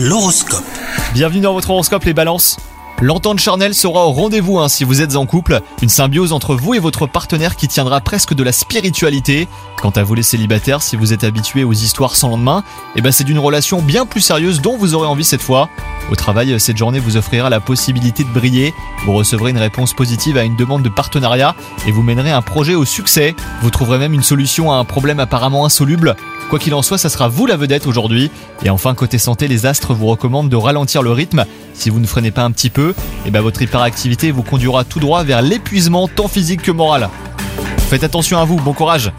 L'horoscope. Bienvenue dans votre horoscope les balances. L'entente charnelle sera au rendez-vous hein, si vous êtes en couple, une symbiose entre vous et votre partenaire qui tiendra presque de la spiritualité. Quant à vous les célibataires, si vous êtes habitués aux histoires sans lendemain, eh ben c'est d'une relation bien plus sérieuse dont vous aurez envie cette fois. Au travail, cette journée vous offrira la possibilité de briller, vous recevrez une réponse positive à une demande de partenariat et vous mènerez un projet au succès. Vous trouverez même une solution à un problème apparemment insoluble. Quoi qu'il en soit, ça sera vous la vedette aujourd'hui. Et enfin, côté santé, les astres vous recommandent de ralentir le rythme. Si vous ne freinez pas un petit peu, eh ben votre hyperactivité vous conduira tout droit vers l'épuisement tant physique que moral. Faites attention à vous, bon courage